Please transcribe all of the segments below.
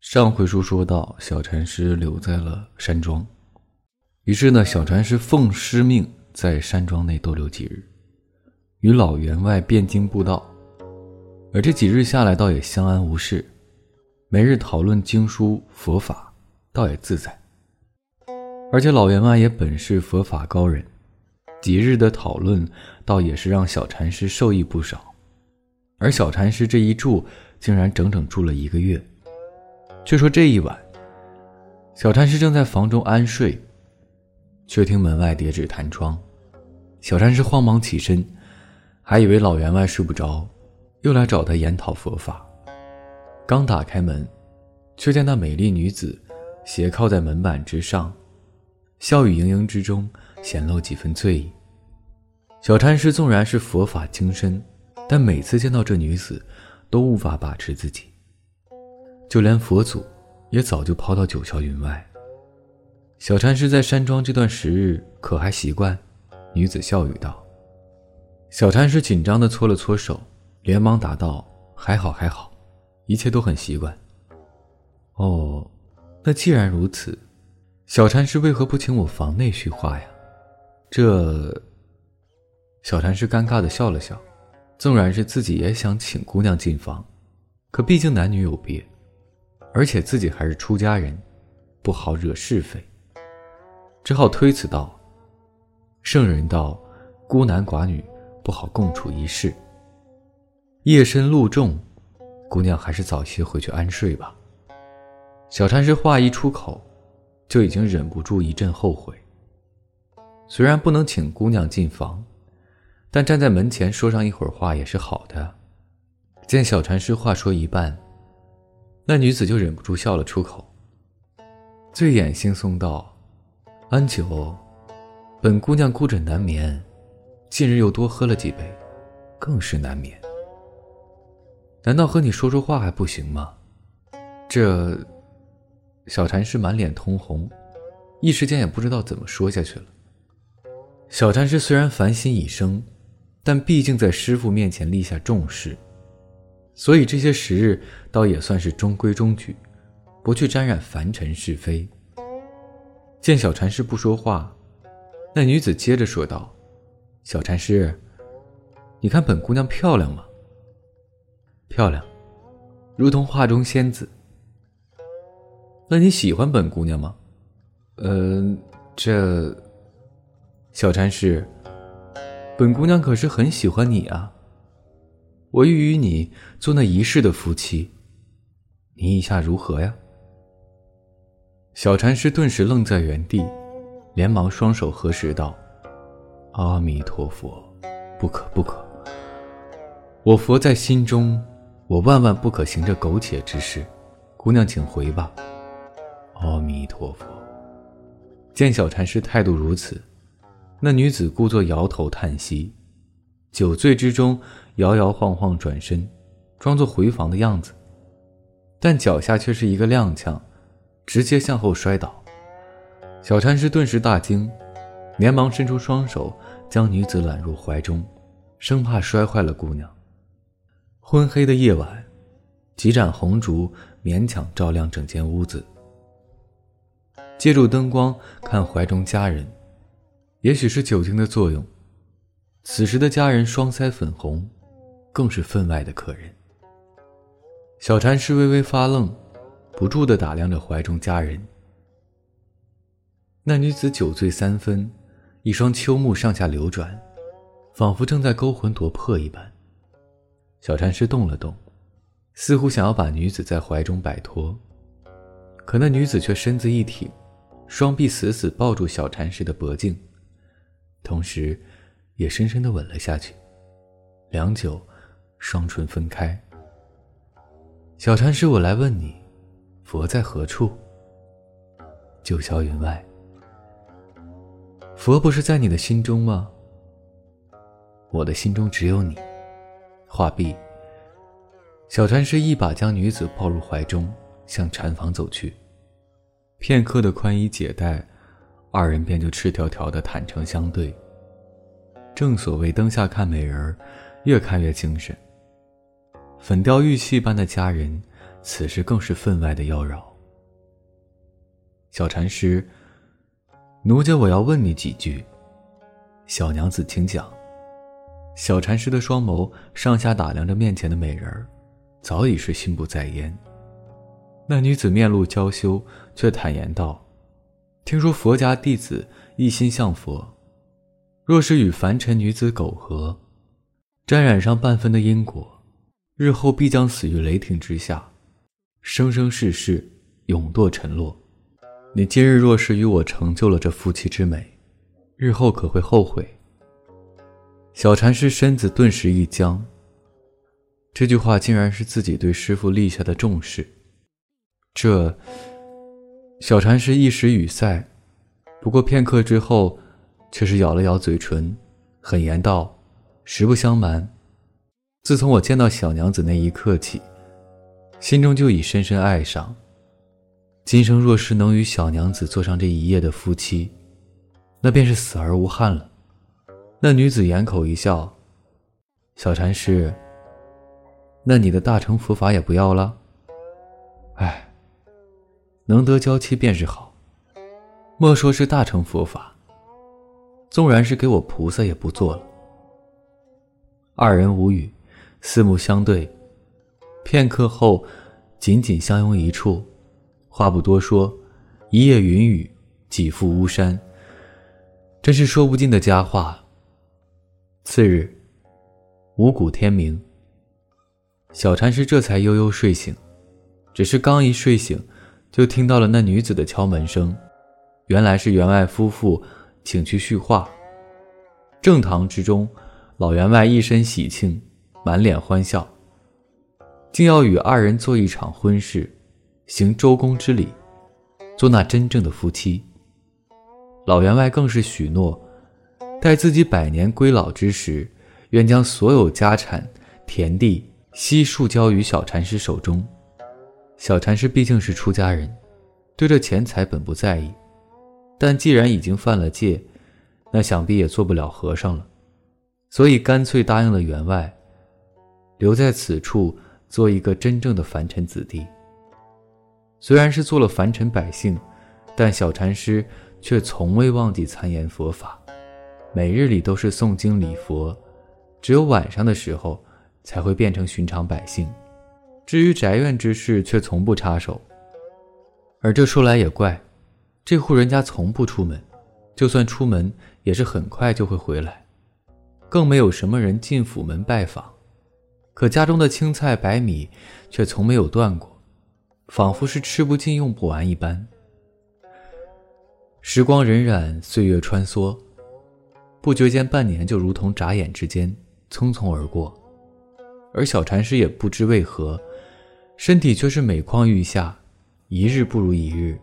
上回书说到，小禅师留在了山庄，于是呢，小禅师奉师命在山庄内逗留几日，与老员外辩经布道，而这几日下来，倒也相安无事，每日讨论经书佛法，倒也自在。而且老员外也本是佛法高人，几日的讨论，倒也是让小禅师受益不少。而小禅师这一住，竟然整整住了一个月。却说这一晚，小禅师正在房中安睡，却听门外叠纸弹窗。小禅师慌忙起身，还以为老员外睡不着，又来找他研讨佛法。刚打开门，却见那美丽女子斜靠在门板之上，笑语盈盈之中显露几分醉意。小禅师纵然是佛法精深，但每次见到这女子，都无法把持自己。就连佛祖，也早就抛到九霄云外。小禅师在山庄这段时日，可还习惯？女子笑语道。小禅师紧张地搓了搓手，连忙答道：“还好，还好，一切都很习惯。”哦，那既然如此，小禅师为何不请我房内叙话呀？这……小禅师尴尬地笑了笑，纵然是自己也想请姑娘进房，可毕竟男女有别。而且自己还是出家人，不好惹是非，只好推辞道：“圣人道，孤男寡女不好共处一室。夜深路重，姑娘还是早些回去安睡吧。”小禅师话一出口，就已经忍不住一阵后悔。虽然不能请姑娘进房，但站在门前说上一会儿话也是好的。见小禅师话说一半。那女子就忍不住笑了出口，醉眼惺忪道：“安九，本姑娘孤枕难眠，近日又多喝了几杯，更是难眠。难道和你说说话还不行吗？”这小禅师满脸通红，一时间也不知道怎么说下去了。小禅师虽然烦心已生，但毕竟在师傅面前立下重誓。所以这些时日倒也算是中规中矩，不去沾染凡尘是非。见小禅师不说话，那女子接着说道：“小禅师，你看本姑娘漂亮吗？漂亮，如同画中仙子。那你喜欢本姑娘吗？呃，这……小禅师，本姑娘可是很喜欢你啊。”我欲与你做那一世的夫妻，你意下如何呀？小禅师顿时愣在原地，连忙双手合十道：“阿弥陀佛，不可不可！我佛在心中，我万万不可行这苟且之事。姑娘请回吧。”阿弥陀佛。见小禅师态度如此，那女子故作摇头叹息。酒醉之中，摇摇晃晃转身，装作回房的样子，但脚下却是一个踉跄，直接向后摔倒。小禅师顿时大惊，连忙伸出双手将女子揽入怀中，生怕摔坏了姑娘。昏黑的夜晚，几盏红烛勉强照亮整间屋子。借助灯光看怀中佳人，也许是酒精的作用。此时的家人双腮粉红，更是分外的可人。小禅师微微发愣，不住地打量着怀中佳人。那女子酒醉三分，一双秋目上下流转，仿佛正在勾魂夺魄一般。小禅师动了动，似乎想要把女子在怀中摆脱，可那女子却身子一挺，双臂死死抱住小禅师的脖颈，同时。也深深的吻了下去，良久，双唇分开。小禅师，我来问你，佛在何处？九霄云外。佛不是在你的心中吗？我的心中只有你。话毕，小禅师一把将女子抱入怀中，向禅房走去。片刻的宽衣解带，二人便就赤条条的坦诚相对。正所谓灯下看美人，越看越精神。粉雕玉砌般的佳人，此时更是分外的妖娆。小禅师，奴家我要问你几句。小娘子，请讲。小禅师的双眸上下打量着面前的美人儿，早已是心不在焉。那女子面露娇羞，却坦言道：“听说佛家弟子一心向佛，若是与凡尘女子苟合，沾染上半分的因果，日后必将死于雷霆之下，生生世世永堕沉落。你今日若是与我成就了这夫妻之美，日后可会后悔？”小禅师身子顿时一僵。这句话竟然是自己对师傅立下的重誓。这小禅师一时语塞，不过片刻之后，却是咬了咬嘴唇，狠言道：“实不相瞒，自从我见到小娘子那一刻起，心中就已深深爱上。今生若是能与小娘子做上这一夜的夫妻，那便是死而无憾了。”那女子掩口一笑：“小禅师，那你的大乘佛法也不要了？哎，能得娇妻便是好。莫说是大乘佛法，纵然是给我菩萨也不做了。”二人无语，四目相对，片刻后，紧紧相拥一处，话不多说，一夜云雨，几复巫山，真是说不尽的佳话。次日，五谷天明，小禅师这才悠悠睡醒。只是刚一睡醒，就听到了那女子的敲门声。原来是员外夫妇请去叙话。正堂之中，老员外一身喜庆，满脸欢笑，竟要与二人做一场婚事，行周公之礼，做那真正的夫妻。老员外更是许诺。待自己百年归老之时，愿将所有家产、田地悉数交于小禅师手中。小禅师毕竟是出家人，对这钱财本不在意，但既然已经犯了戒，那想必也做不了和尚了，所以干脆答应了员外，留在此处做一个真正的凡尘子弟。虽然是做了凡尘百姓，但小禅师却从未忘记参研佛法。每日里都是诵经礼佛，只有晚上的时候才会变成寻常百姓。至于宅院之事，却从不插手。而这说来也怪，这户人家从不出门，就算出门也是很快就会回来，更没有什么人进府门拜访。可家中的青菜白米却从没有断过，仿佛是吃不尽用不完一般。时光荏苒，岁月穿梭。不觉间，半年就如同眨眼之间匆匆而过，而小禅师也不知为何，身体却是每况愈下，一日不如一日。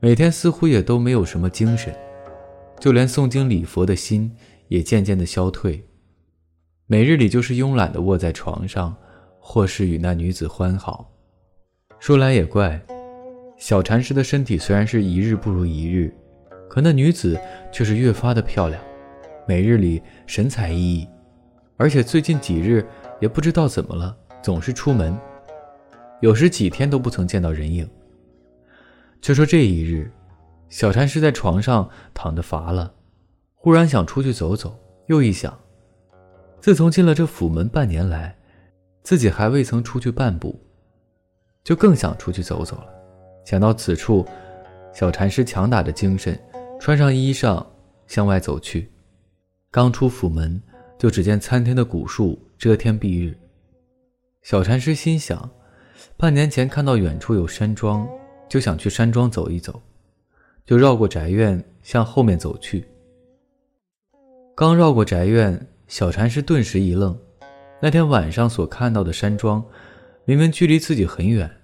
每天似乎也都没有什么精神，就连诵经礼佛的心也渐渐的消退。每日里就是慵懒的卧在床上，或是与那女子欢好。说来也怪，小禅师的身体虽然是一日不如一日。可那女子却是越发的漂亮，每日里神采奕奕，而且最近几日也不知道怎么了，总是出门，有时几天都不曾见到人影。却说这一日，小禅师在床上躺着乏了，忽然想出去走走，又一想，自从进了这府门半年来，自己还未曾出去半步，就更想出去走走了。想到此处，小禅师强打着精神。穿上衣裳，向外走去。刚出府门，就只见参天的古树遮天蔽日。小禅师心想，半年前看到远处有山庄，就想去山庄走一走，就绕过宅院向后面走去。刚绕过宅院，小禅师顿时一愣。那天晚上所看到的山庄，明明距离自己很远，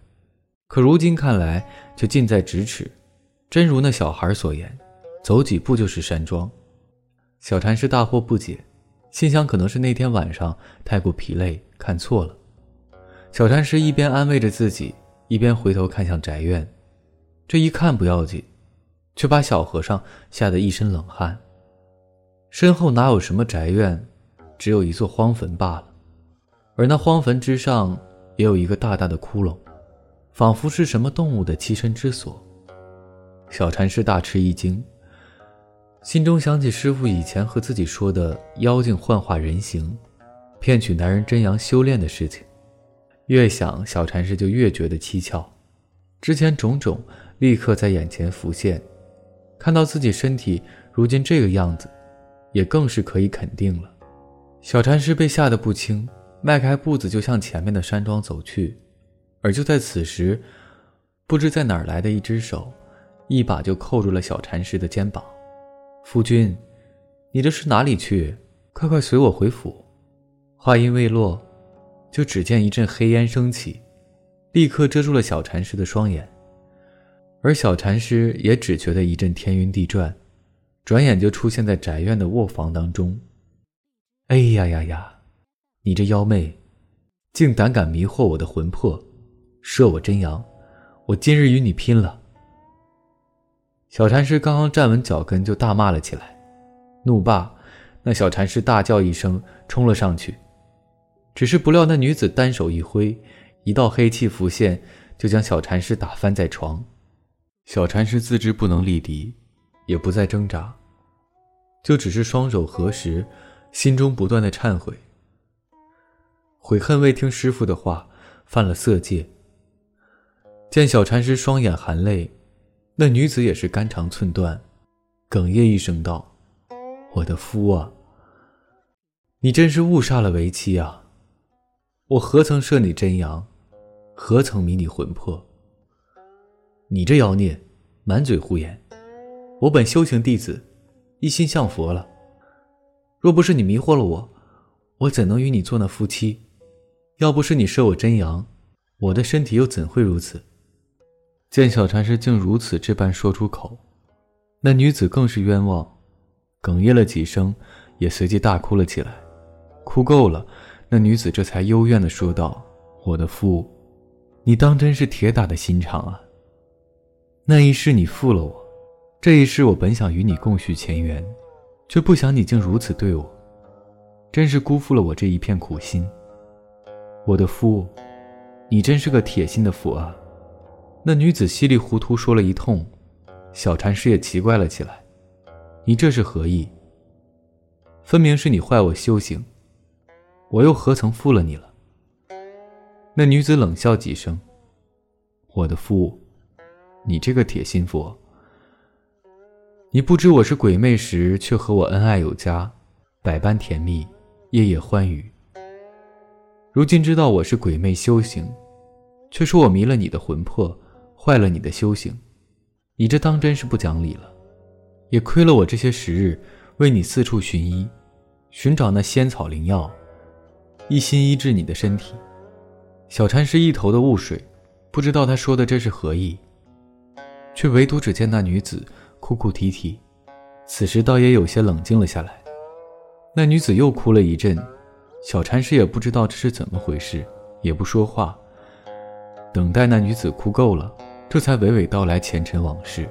可如今看来却近在咫尺，真如那小孩所言。走几步就是山庄，小禅师大惑不解，心想可能是那天晚上太过疲累，看错了。小禅师一边安慰着自己，一边回头看向宅院。这一看不要紧，却把小和尚吓得一身冷汗。身后哪有什么宅院，只有一座荒坟罢了。而那荒坟之上，也有一个大大的窟窿，仿佛是什么动物的栖身之所。小禅师大吃一惊，心中想起师傅以前和自己说的妖精幻化人形，骗取男人真阳修炼的事情。越想，小禅师就越觉得蹊跷。之前种种立刻在眼前浮现，看到自己身体如今这个样子，也更是可以肯定了。小禅师被吓得不轻，迈开步子就向前面的山庄走去。而就在此时，不知在哪儿来的一只手，一把就扣住了小禅师的肩膀。夫君，你这是哪里去？快快随我回府！话音未落，就只见一阵黑烟升起。立刻遮住了小禅师的双眼，而小禅师也只觉得一阵天晕地转，转眼就出现在宅院的卧房当中。哎呀呀呀！你这妖媚，竟胆敢迷惑我的魂魄，摄我真阳！我今日与你拼了！小禅师刚刚站稳脚跟，就大骂了起来。怒罢，那小禅师大叫一声，冲了上去，只是不料那女子单手一挥。一道黑气浮现，就将小禅师打翻在床。小禅师自知不能力敌，也不再挣扎，就只是双手合十，心中不断的忏悔，悔恨未听师傅的话，犯了色戒。见小禅师双眼含泪，那女子也是肝肠寸断，哽咽一声道：“我的夫啊，你真是误杀了为妻啊！我何曾摄你真阳？”何曾迷你魂魄？你这妖孽，满嘴胡言！我本修行弟子，一心向佛了。若不是你迷惑了我，我怎能与你做那夫妻？要不是你摄我真阳，我的身体又怎会如此？见小禅师竟如此这般说出口，那女子更是冤枉，哽咽了几声，也随即大哭了起来。哭够了，那女子这才幽怨的说道：“我的父。”你当真是铁打的心肠啊！那一世你负了我，这一世我本想与你共续前缘，却不想你竟如此对我，真是辜负了我这一片苦心。我的夫，你真是个铁心的佛啊！那女子稀里糊涂说了一通，小禅师也奇怪了起来：“你这是何意？分明是你坏我修行，我又何曾负了你了？”那女子冷笑几声：“我的夫，你这个铁心佛，你不知我是鬼魅时，却和我恩爱有加，百般甜蜜，夜夜欢愉。如今知道我是鬼魅修行，却说我迷了你的魂魄，坏了你的修行，你这当真是不讲理了。也亏了我这些时日为你四处寻医，寻找那仙草灵药，一心医治你的身体。”小禅师一头的雾水，不知道他说的这是何意，却唯独只见那女子哭哭啼啼，此时倒也有些冷静了下来。那女子又哭了一阵，小禅师也不知道这是怎么回事，也不说话，等待那女子哭够了，这才娓娓道来前尘往事。